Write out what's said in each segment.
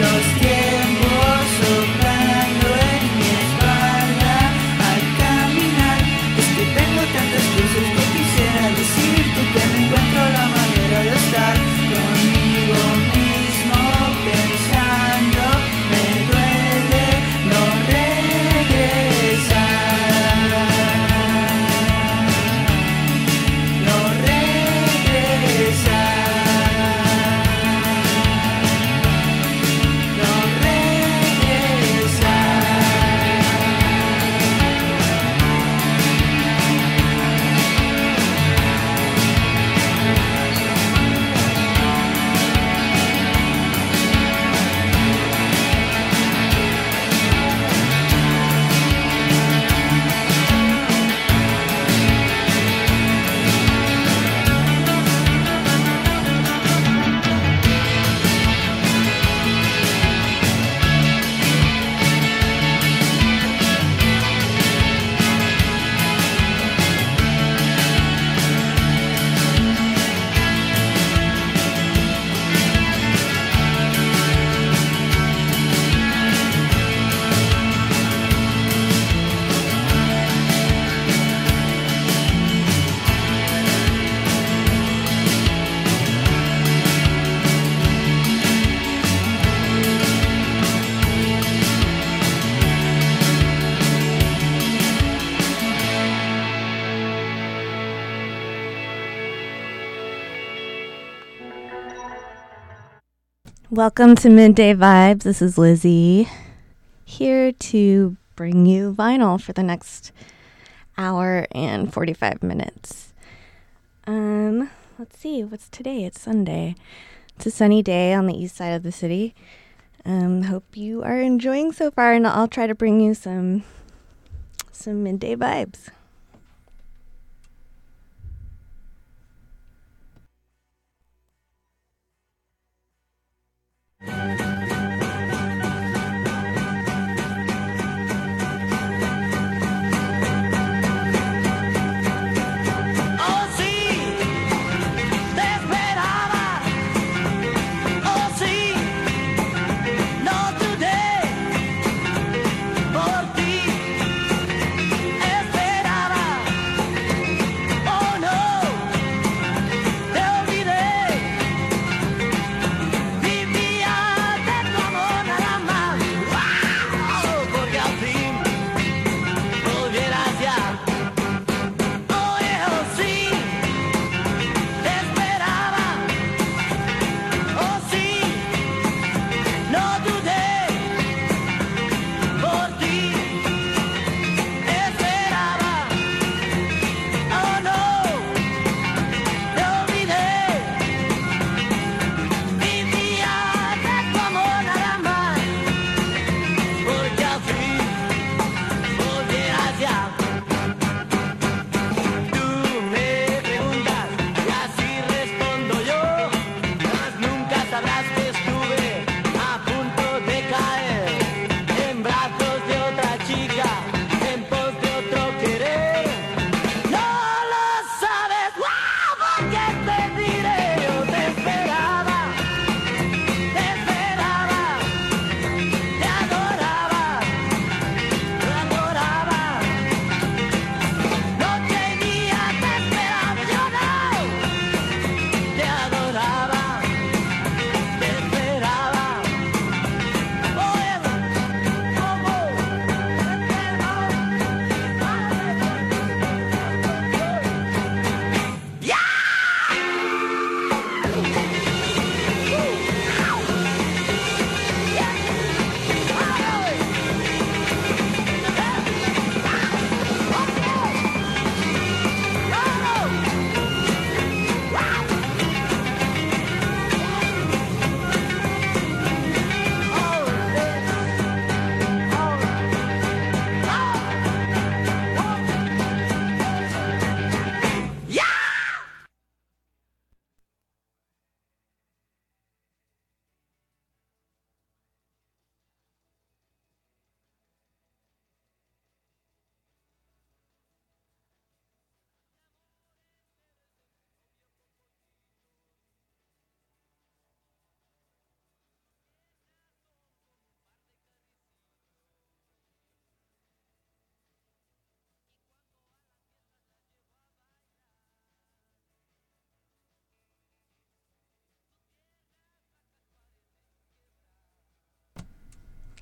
knows Welcome to Midday Vibes. This is Lizzie here to bring you vinyl for the next hour and 45 minutes. Um, let's see, what's today? It's Sunday. It's a sunny day on the east side of the city. Um, hope you are enjoying so far and I'll try to bring you some some midday vibes.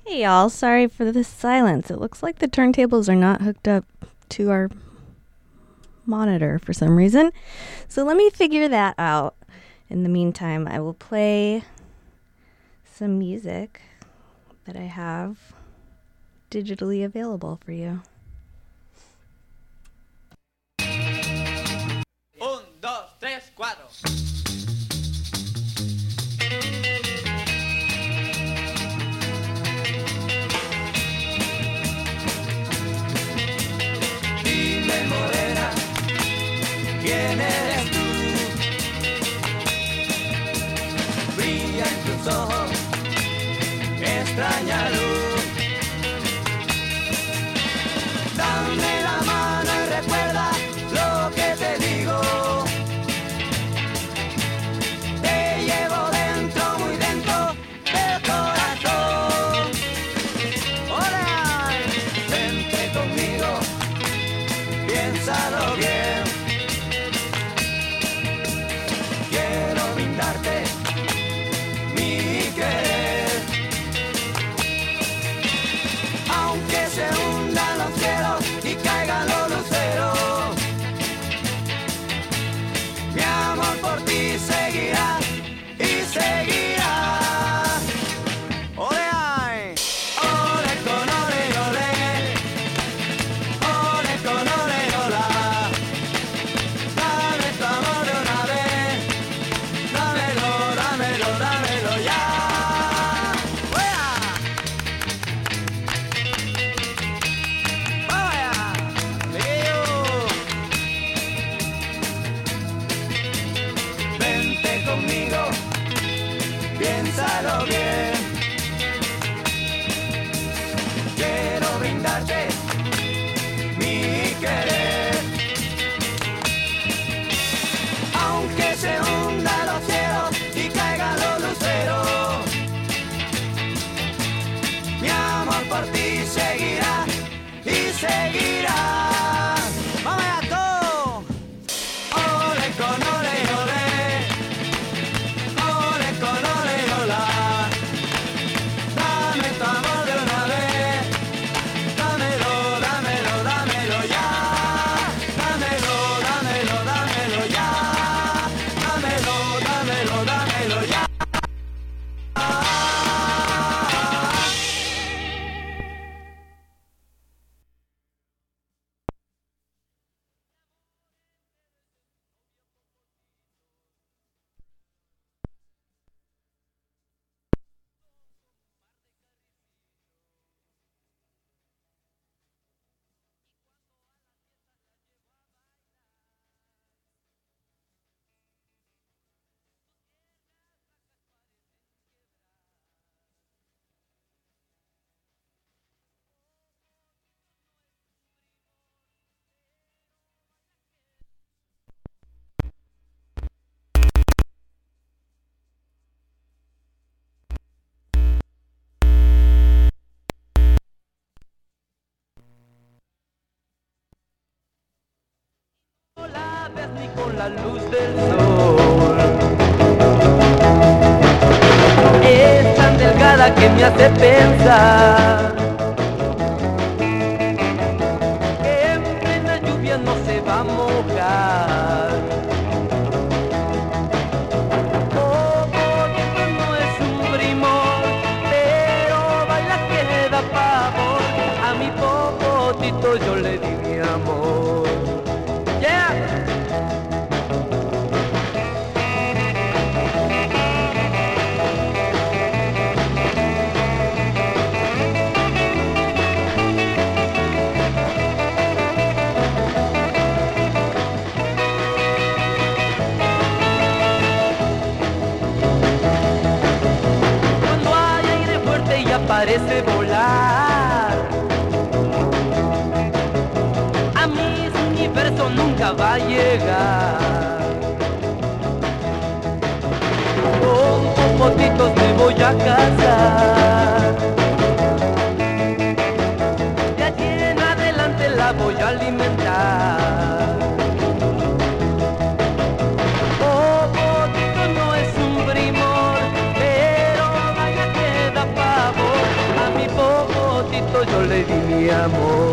Hey y'all, sorry for the silence. It looks like the turntables are not hooked up to our monitor for some reason. So let me figure that out. In the meantime, I will play some music that I have digitally available for you. Un, dos, tres, cuatro. extrañalo. Ni con la luz del sol. Es tan delgada que me hace pensar va a llegar. Con popotitos me voy a casar. De aquí en adelante la voy a alimentar. Popotito no es un primor, pero vaya que da pavor. A mi mi amor.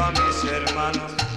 A mis hermanos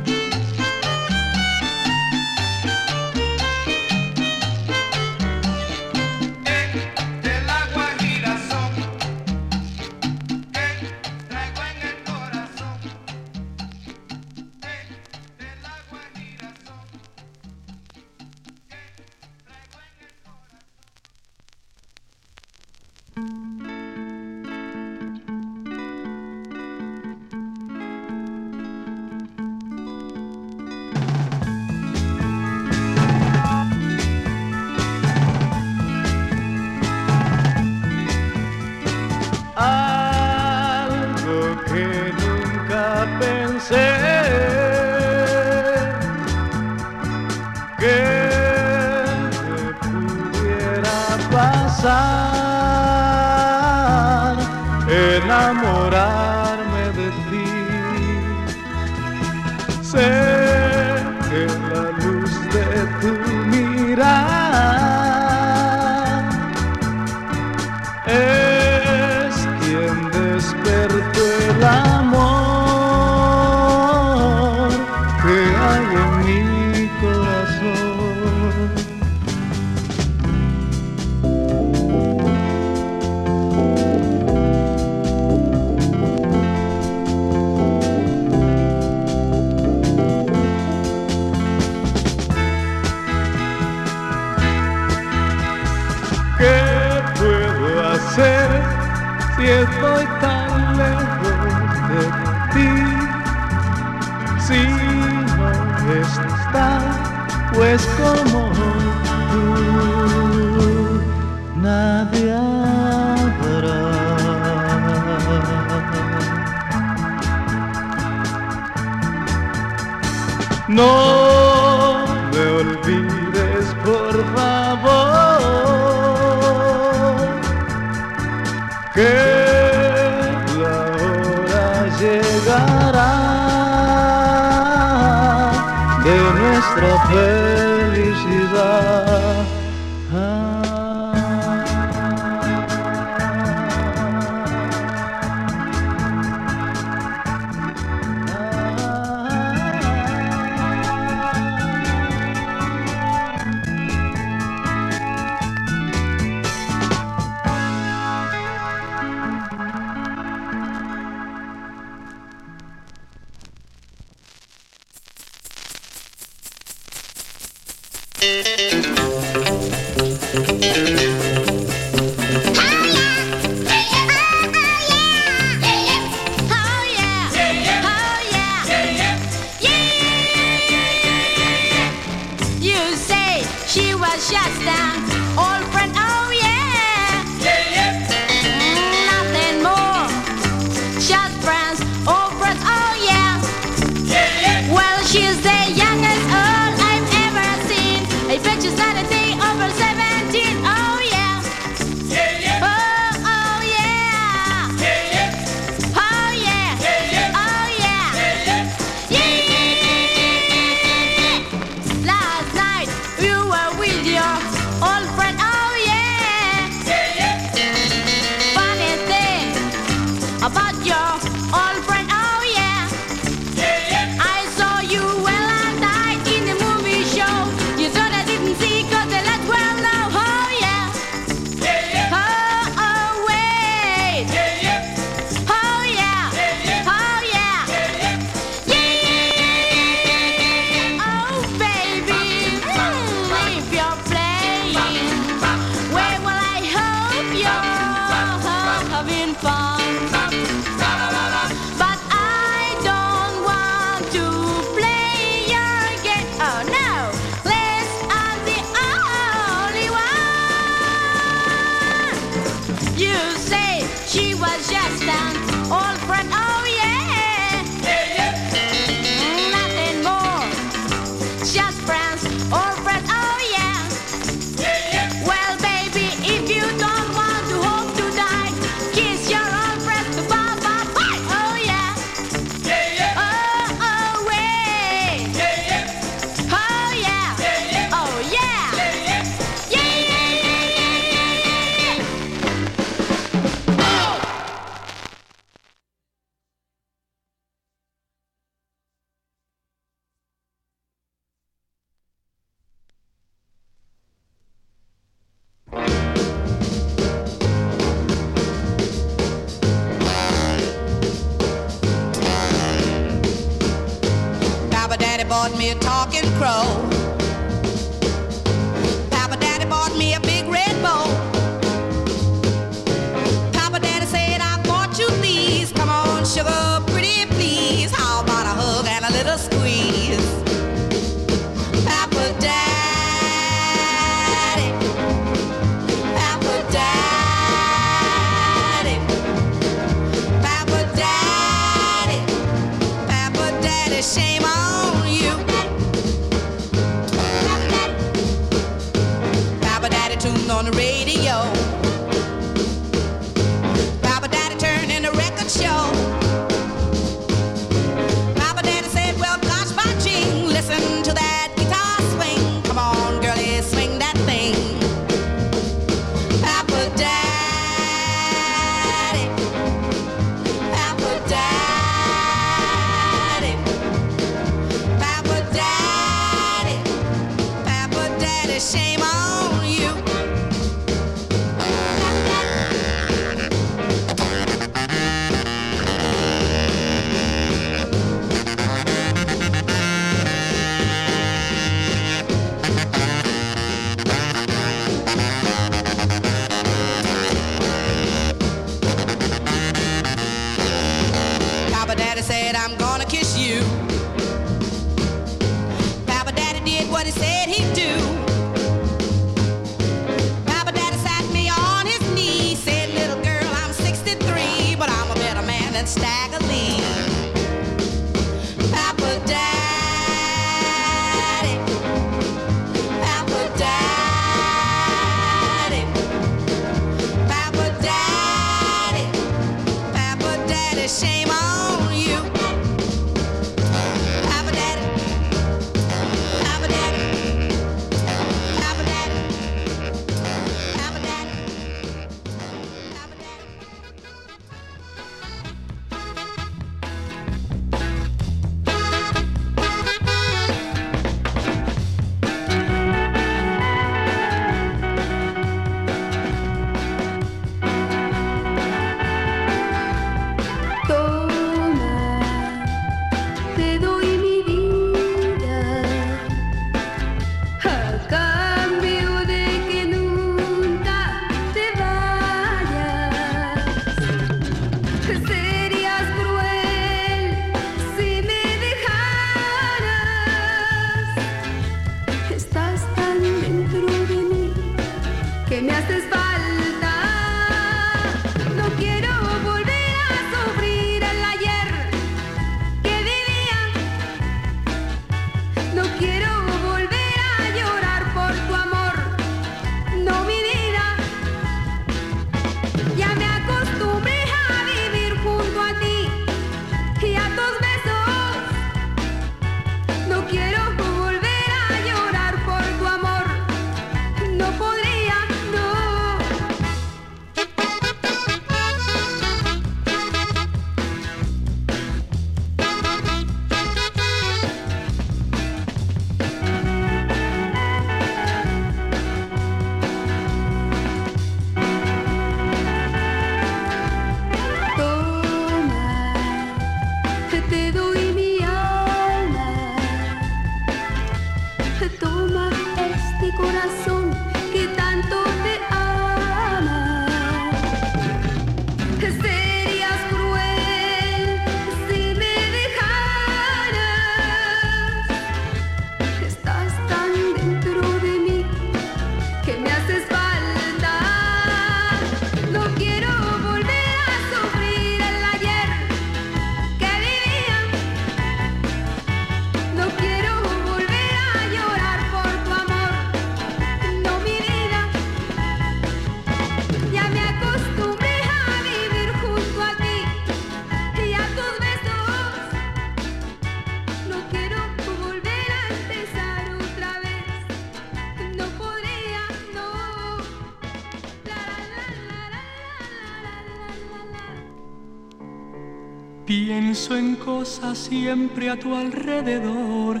siempre a tu alrededor,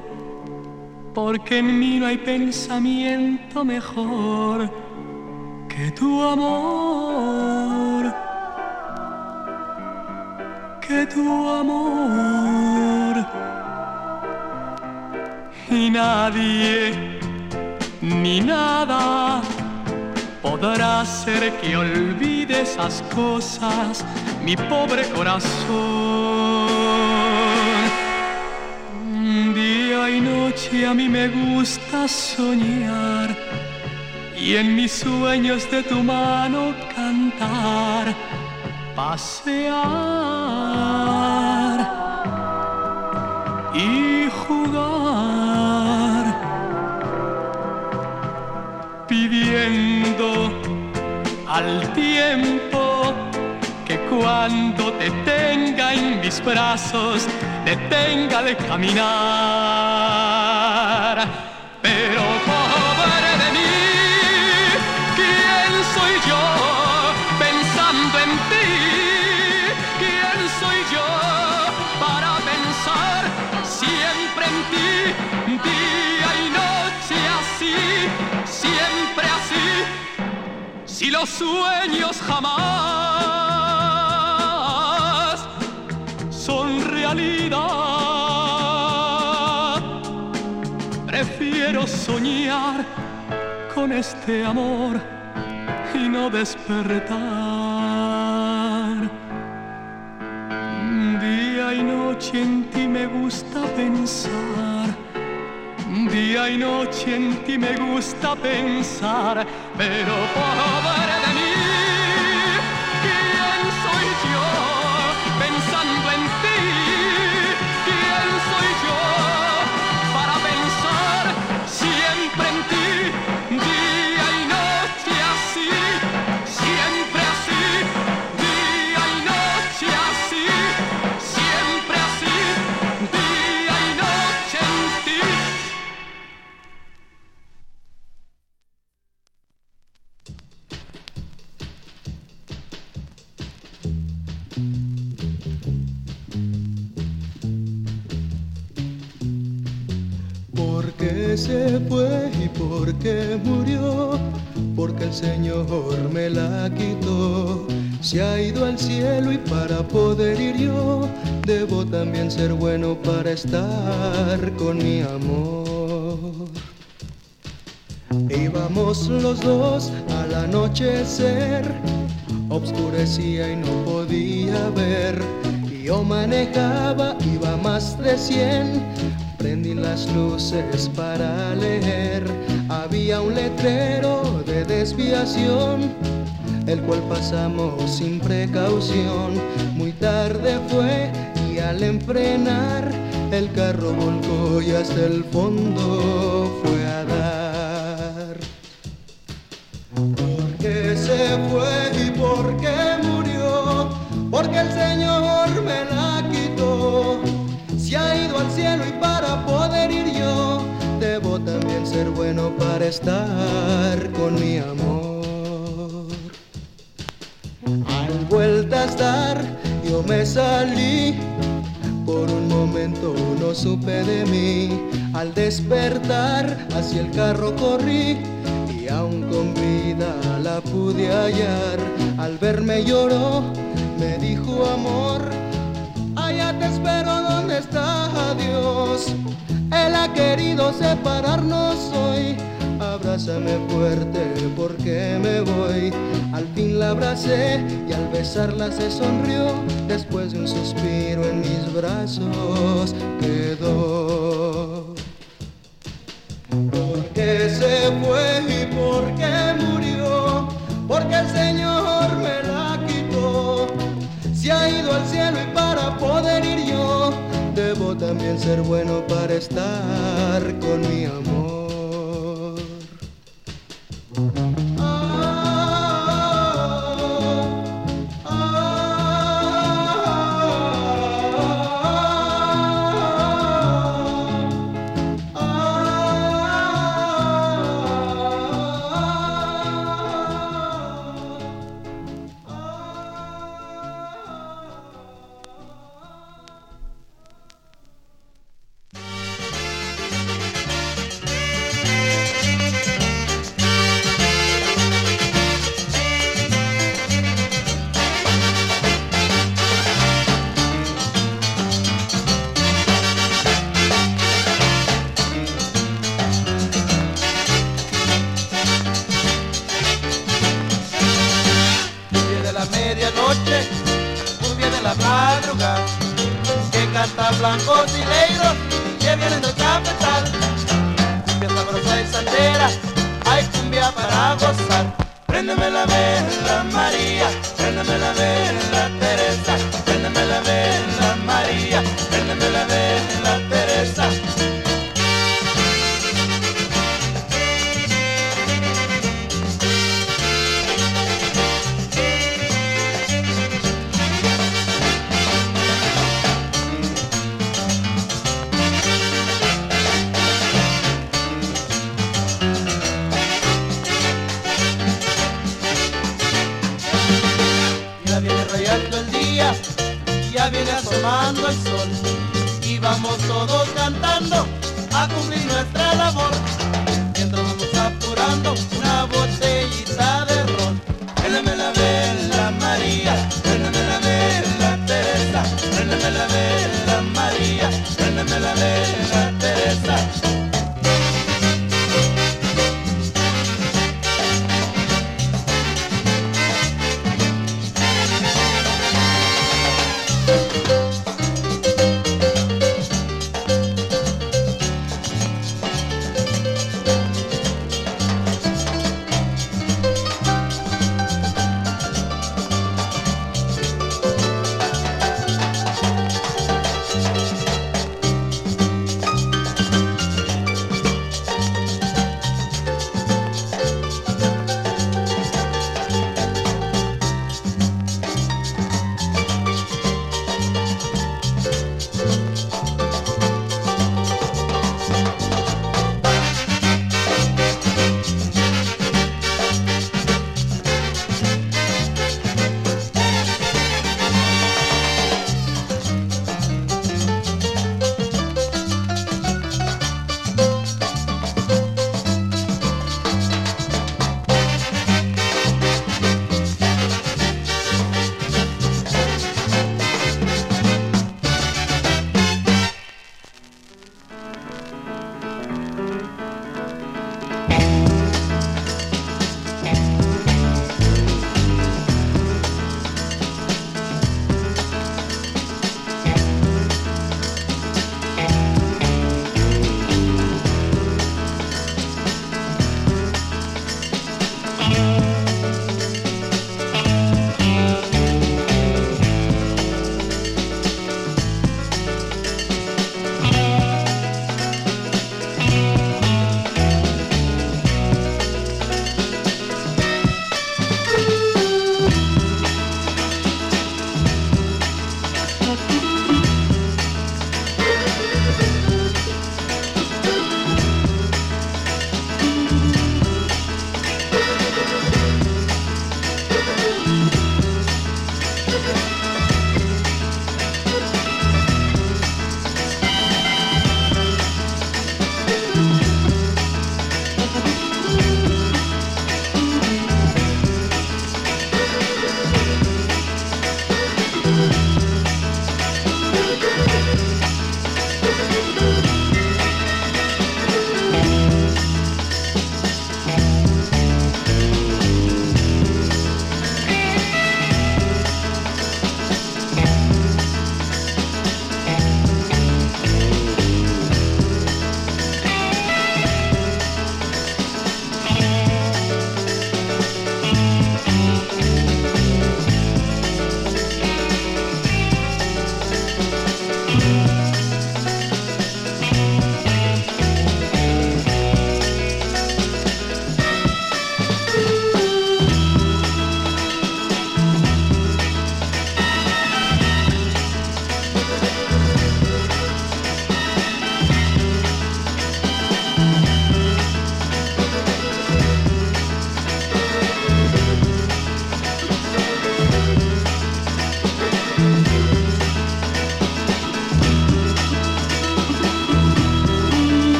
porque en mí no hay pensamiento mejor que tu amor, que tu amor. Y nadie, ni nada, podrá hacer que olvide esas cosas, mi pobre corazón. noche a mí me gusta soñar y en mis sueños de tu mano cantar, pasear y jugar, pidiendo al tiempo que cuando te tenga en mis brazos, detenga de caminar. los sueños jamás son realidad. Prefiero soñar con este amor y no despertar. Día y noche en ti me gusta pensar. Día y noche en ti me gusta pensar, pero por ser bueno para estar con mi amor. Íbamos los dos al anochecer, obscurecía y no podía ver. Yo manejaba, iba más de 100, prendí las luces para leer. Había un letrero de desviación, el cual pasamos sin precaución. Muy tarde fue al enfrenar, el carro volcó y hasta el fondo fue a dar. ¿Por qué se fue y por qué murió? Porque el Señor me la quitó. Se ha ido al cielo y para poder ir yo, debo también ser bueno para estar con mi amor. Al vuelta a estar, yo me salí. No supe de mí. Al despertar, hacia el carro corrí. Y aún con vida la pude hallar. Al verme lloró, me dijo amor. Allá te espero donde está Dios. Él ha querido separarnos hoy. Abrázame fuerte porque me voy. Al fin la abracé y al besarla se sonrió. Después de un suspiro en mis brazos quedó. ¿Por qué se fue y por qué murió? Porque el Señor me la quitó. Se ha ido al cielo y para poder ir yo, debo también ser bueno para estar con mi amor.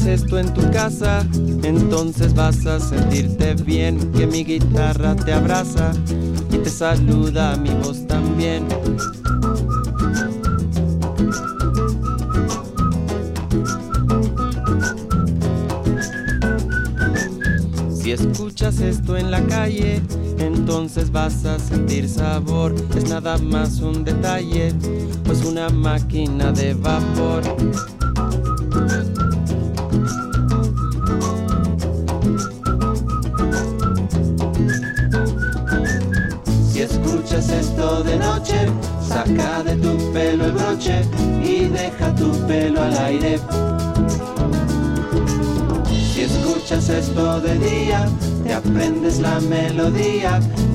Escuchas esto en tu casa, entonces vas a sentirte bien, que mi guitarra te abraza y te saluda mi voz también. Si escuchas esto en la calle, entonces vas a sentir sabor. Es nada más un detalle, pues una máquina de vapor.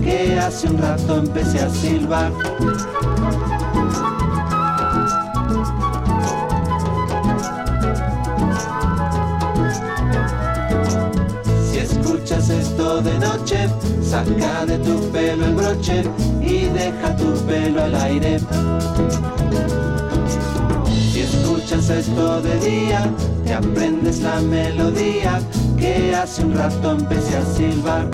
Que hace un rato empecé a silbar. Si escuchas esto de noche, saca de tu pelo el broche y deja tu pelo al aire. Si escuchas esto de día, te aprendes la melodía que hace un rato empecé a silbar.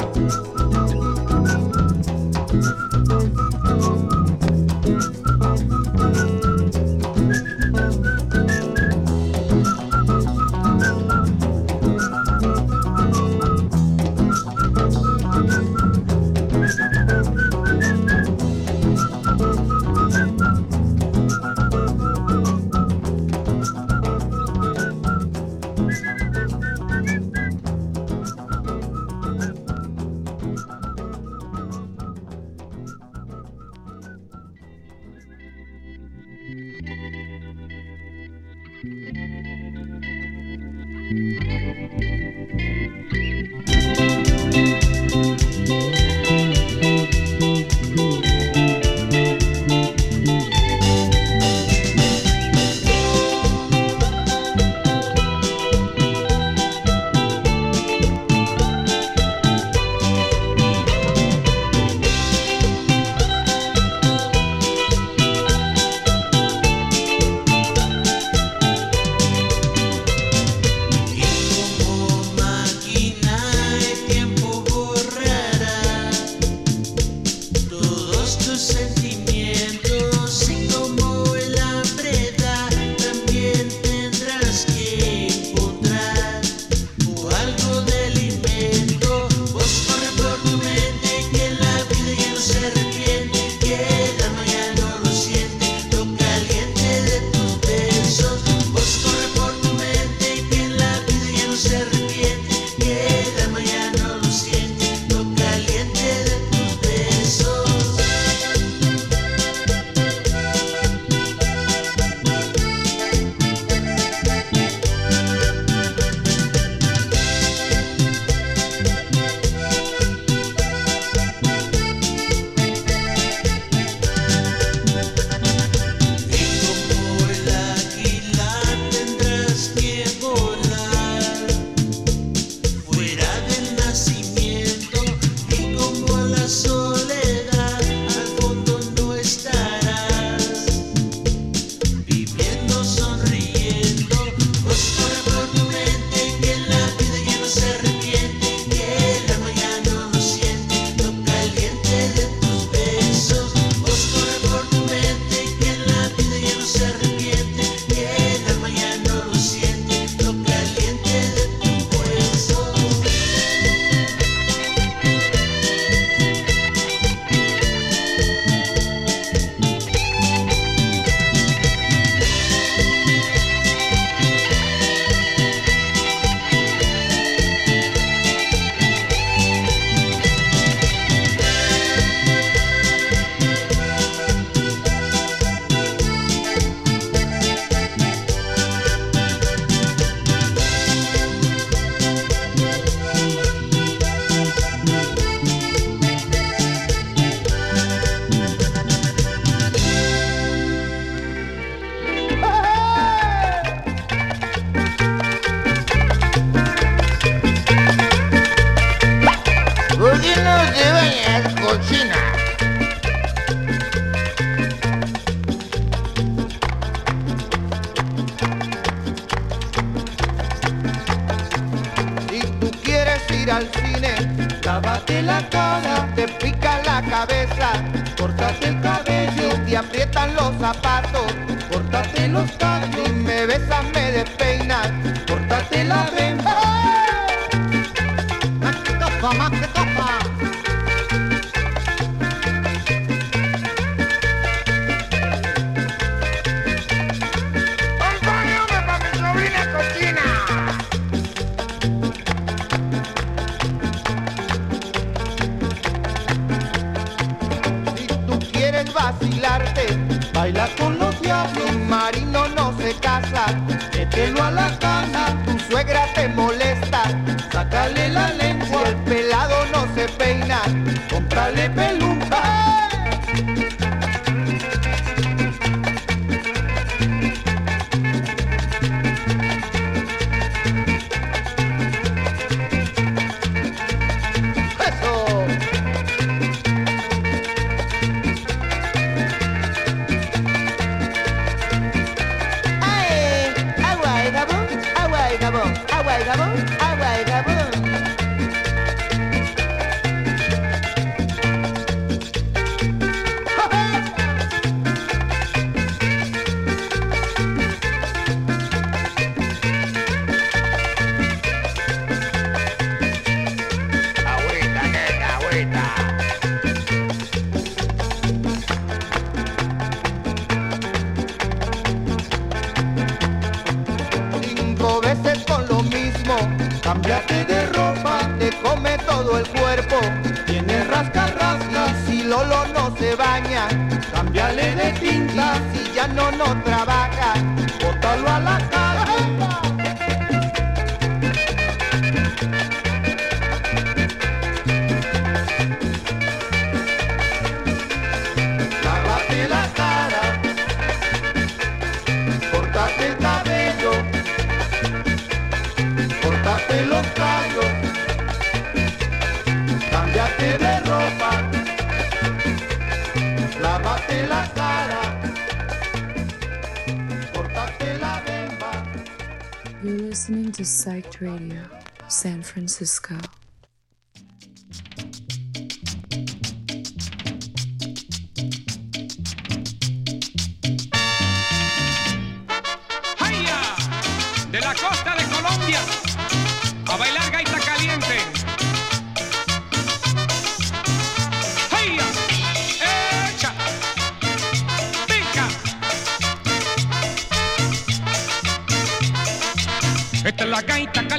Radio, San Francisco.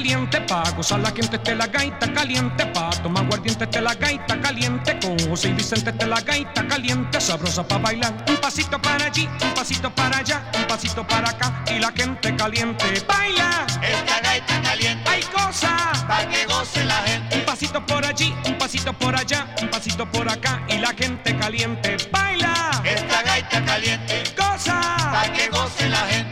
Caliente pa' gozar la gente, esta es la gaita caliente pa' tomar aguardiente, esta es la gaita caliente con José y Vicente, esta es la gaita caliente, sabrosa pa' bailar. Un pasito para allí, un pasito para allá, un pasito para acá y la gente caliente baila. Esta gaita caliente Hay cosas pa' que goce la gente. un pasito por allí, un pasito por allá, un pasito por acá y la gente caliente baila. Esta gaita caliente Cosa. pa' que goce la gente.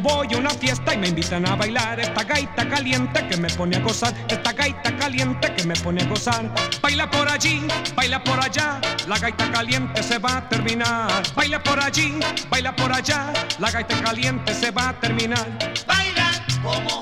Voy a una fiesta y me invitan a bailar, esta gaita caliente que me pone a gozar, esta gaita caliente que me pone a gozar. Baila por allí, baila por allá, la gaita caliente se va a terminar. Baila por allí, baila por allá, la gaita caliente se va a terminar. Baila como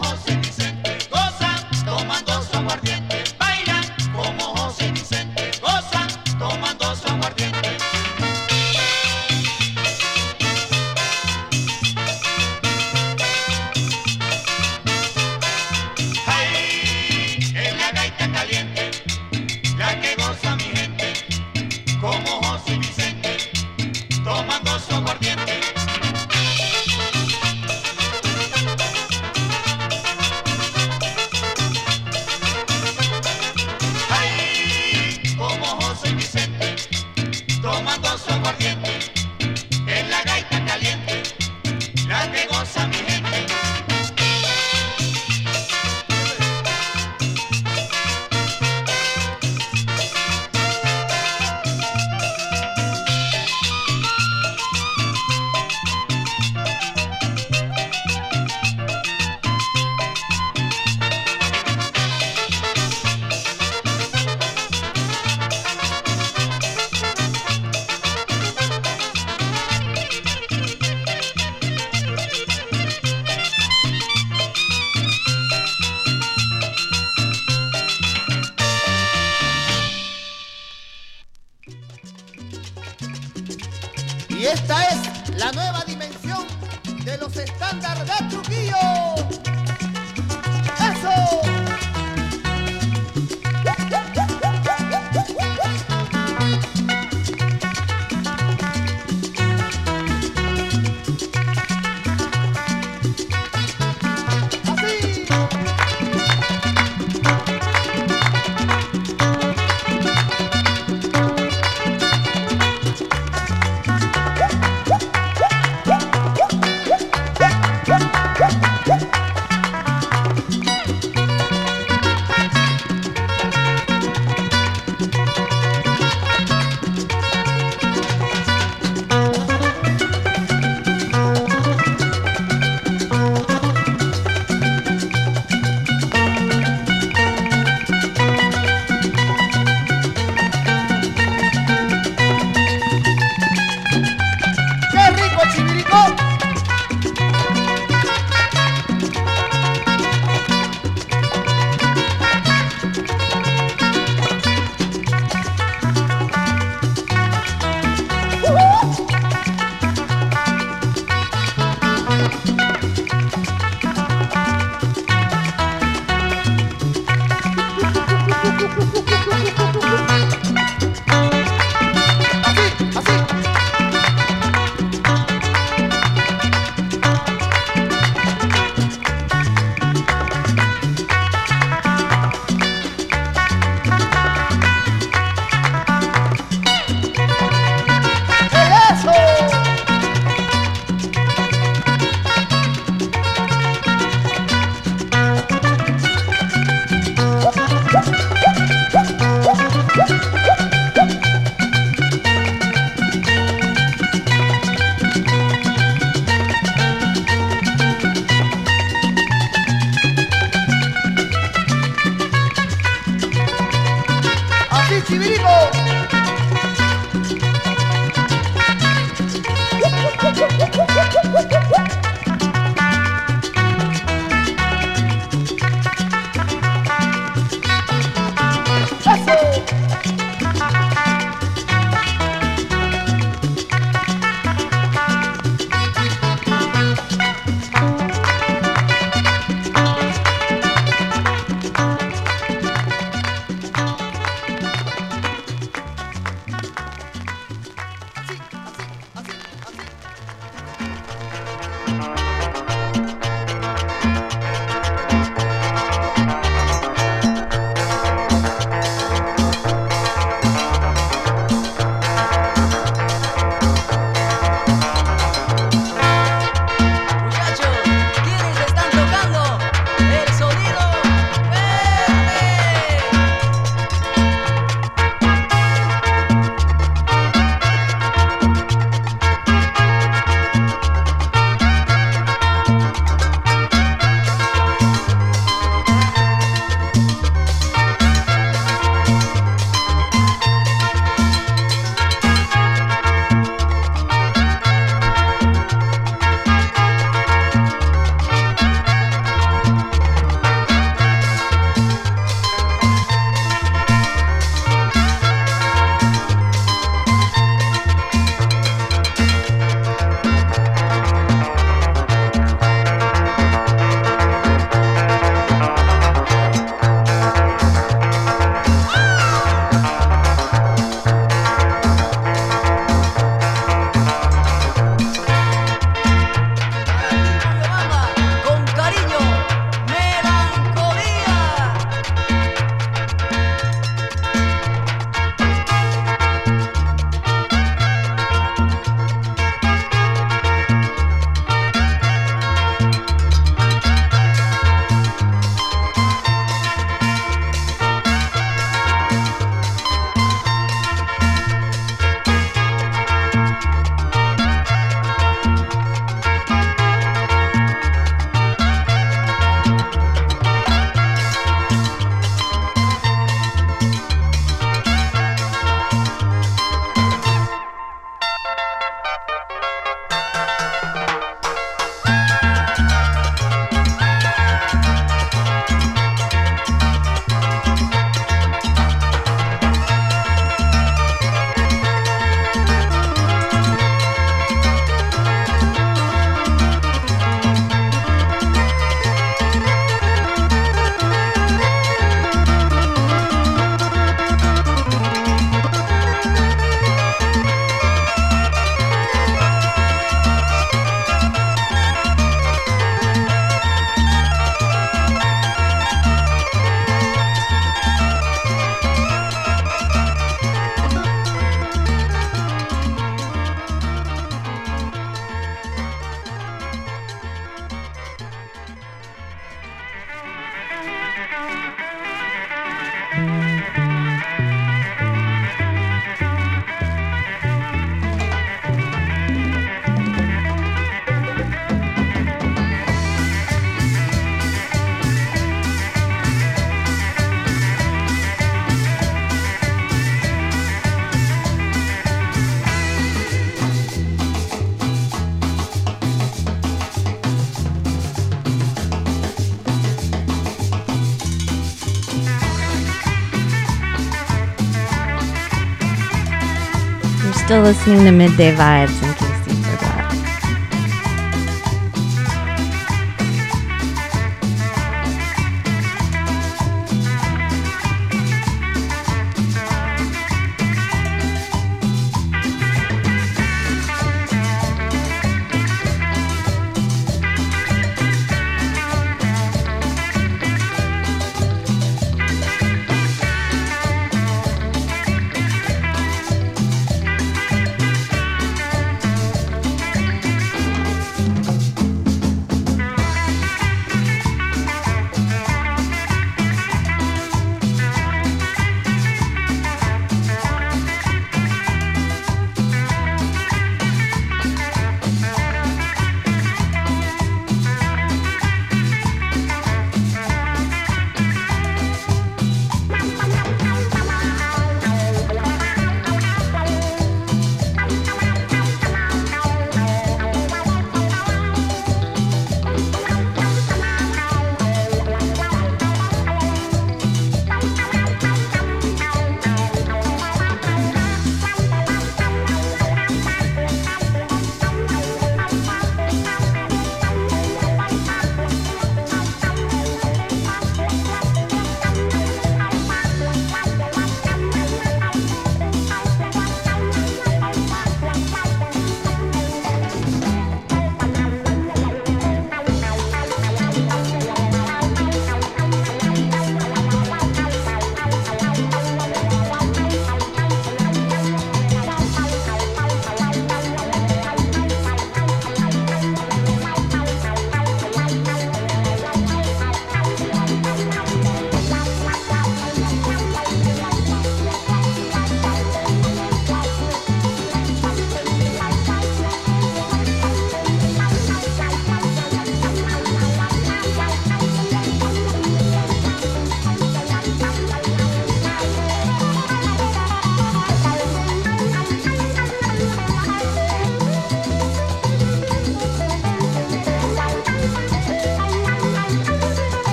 listening to Midday Vibes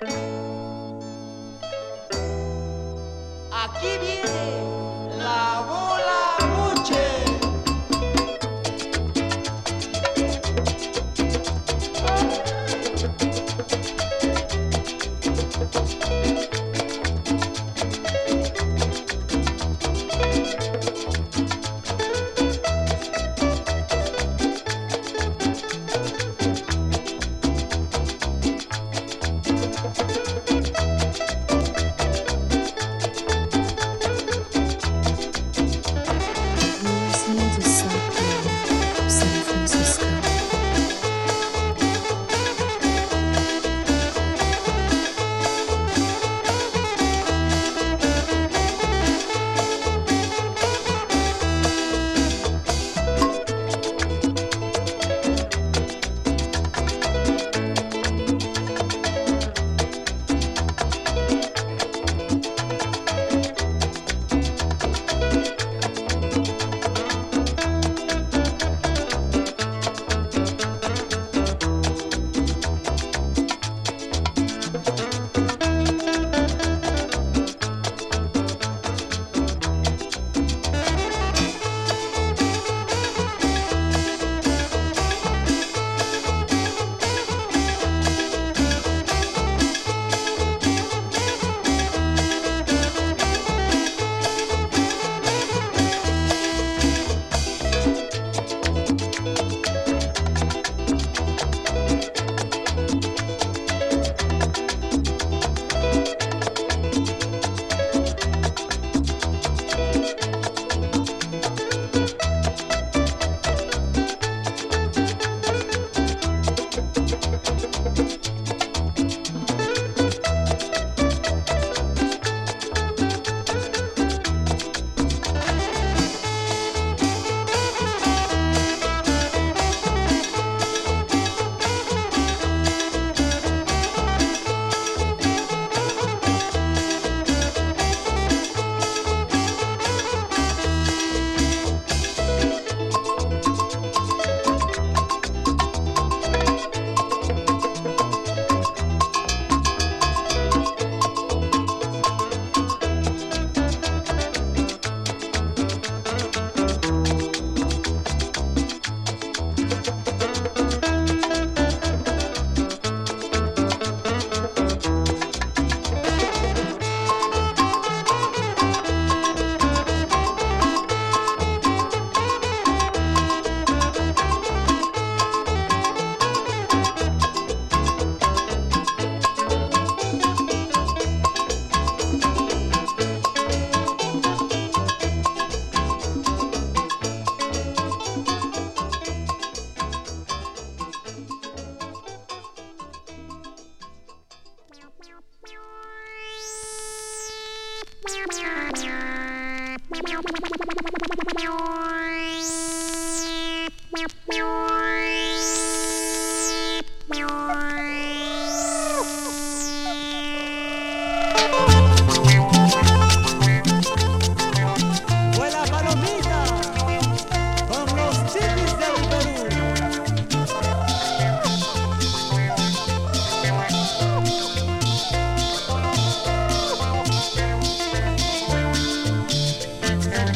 Aquí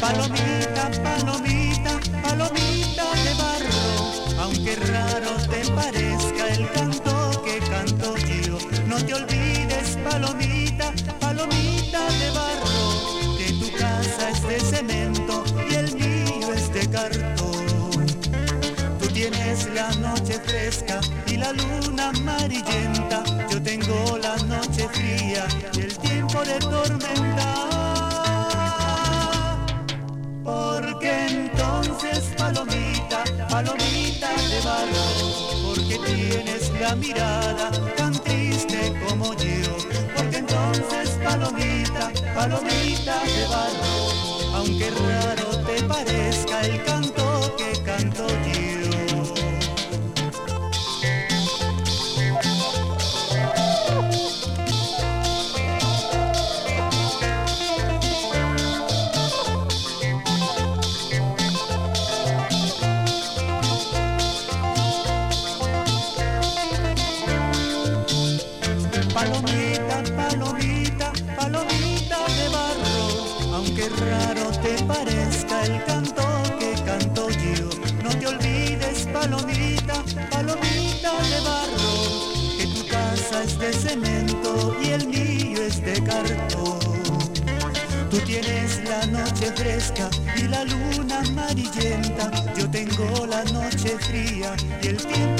Palomita, palomita, palomita de Christian.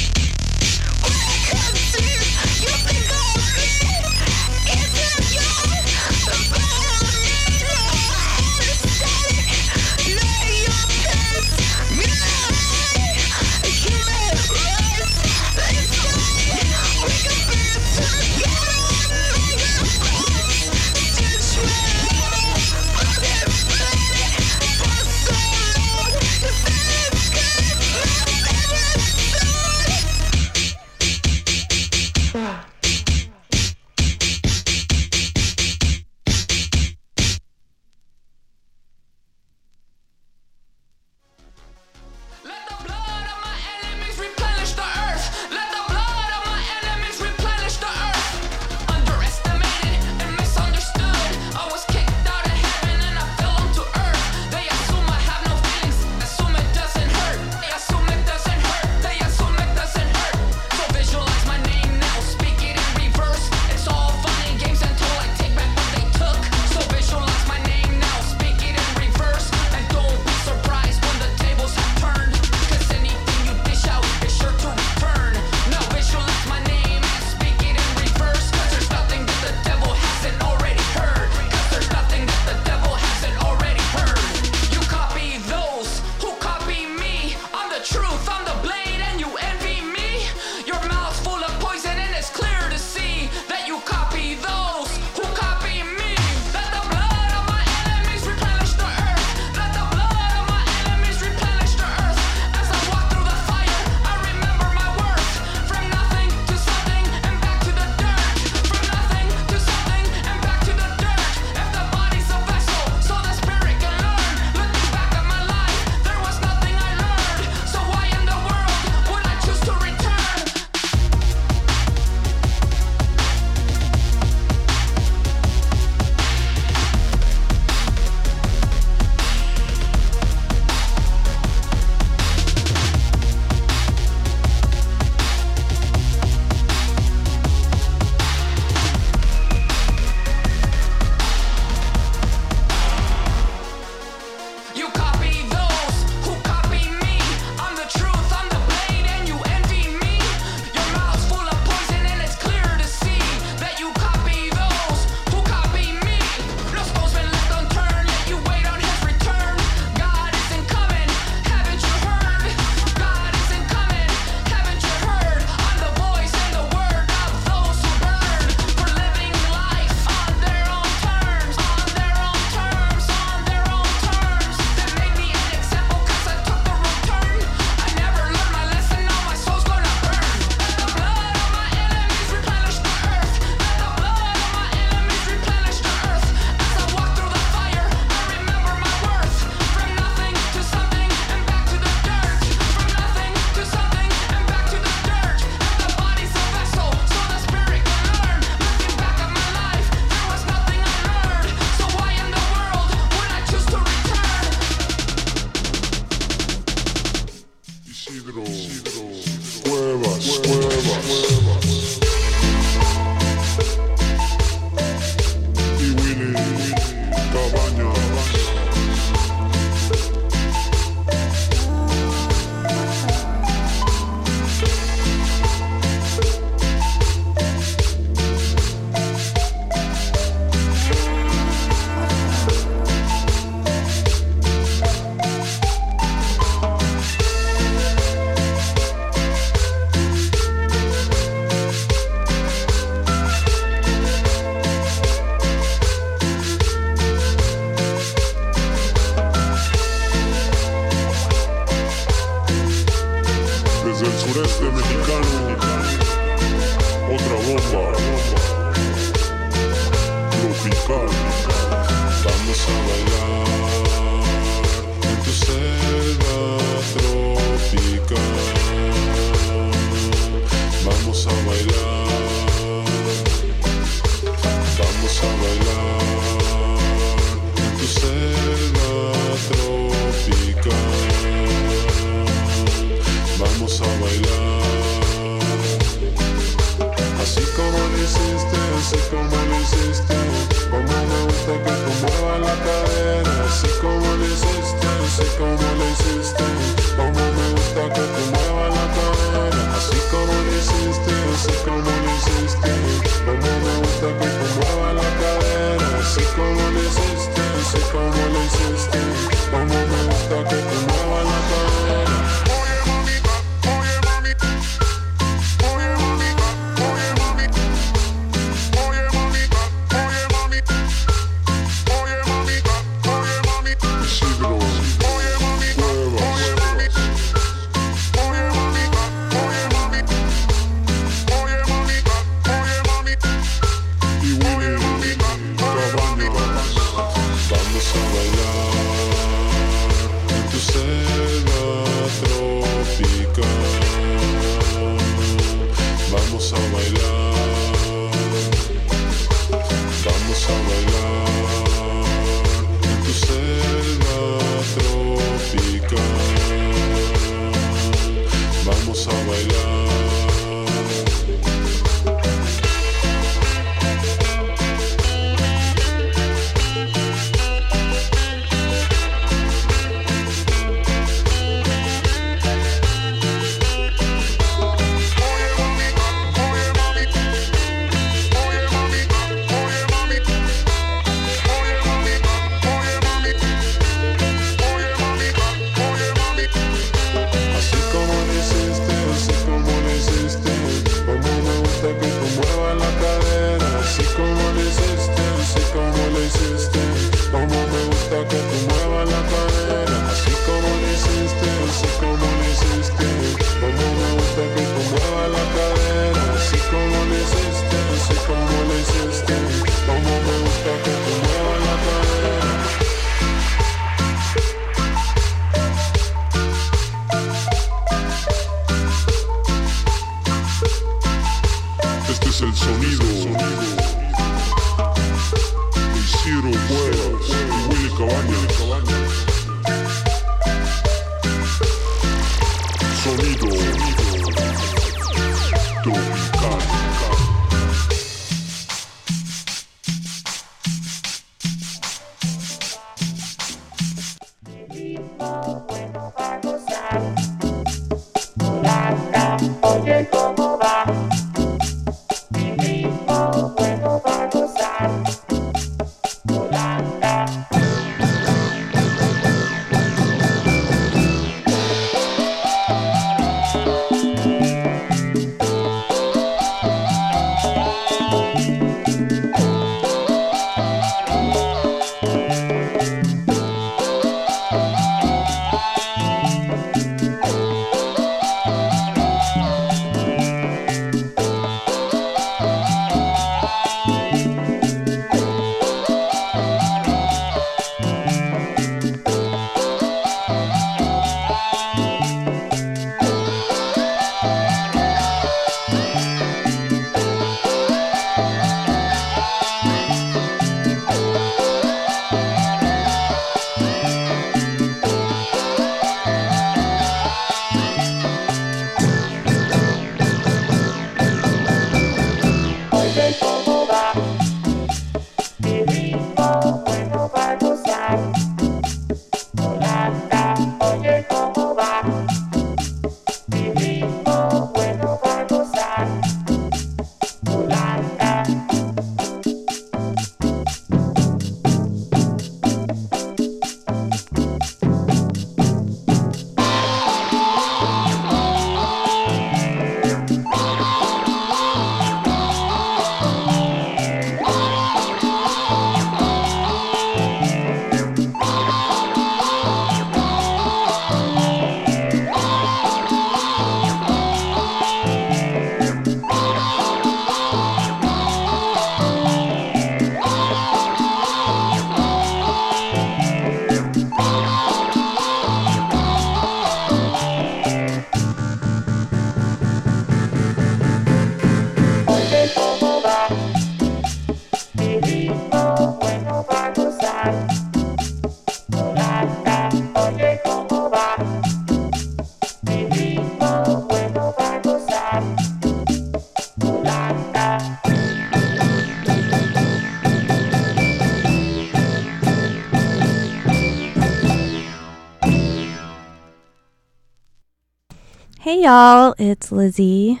Hey y'all, it's Lizzie.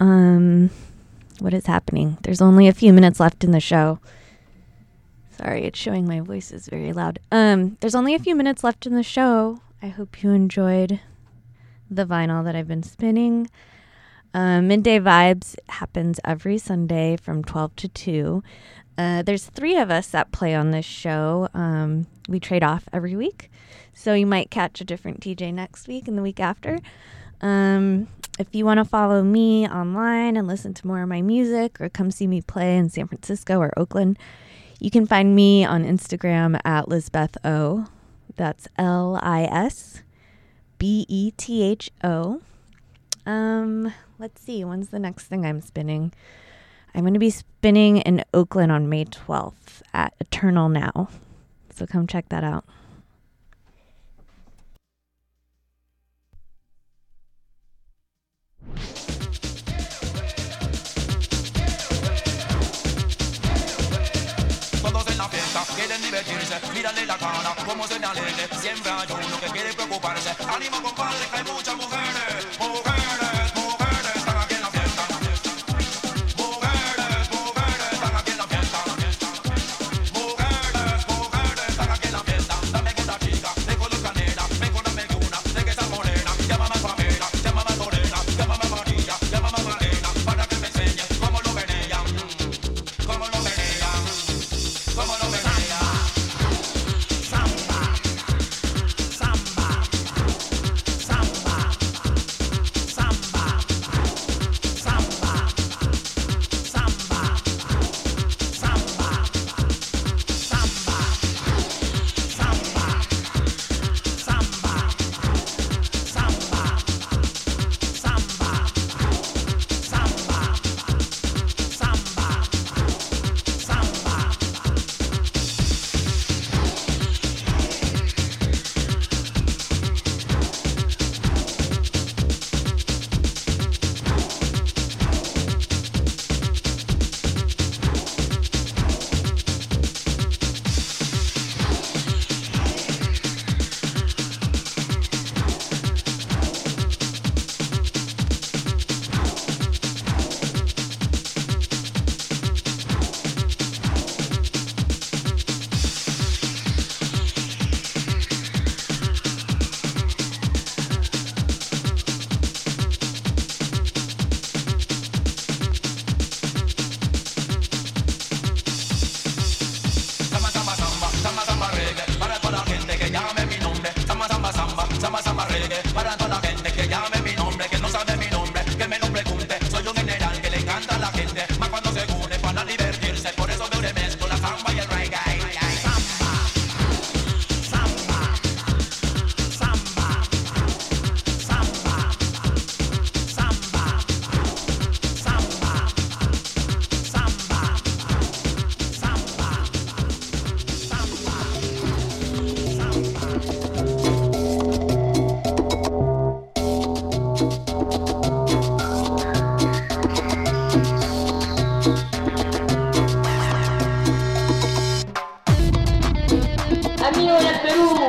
Um what is happening? There's only a few minutes left in the show. Sorry, it's showing my voice is very loud. Um there's only a few minutes left in the show. I hope you enjoyed the vinyl that I've been spinning. Um, Midday Vibes happens every Sunday from 12 to 2. Uh, there's three of us that play on this show. Um, we trade off every week. So you might catch a different DJ next week and the week after. Um, if you want to follow me online and listen to more of my music or come see me play in San Francisco or Oakland, you can find me on Instagram at Lisbeth O. That's L I S B E T H O. Um, let's see, when's the next thing I'm spinning? I'm going to be spinning in Oakland on May 12th at Eternal Now. So come check that out. Siempre hay uno que quiere preocuparse. Ánimo, compadre, que hay muchas mujeres. Perú!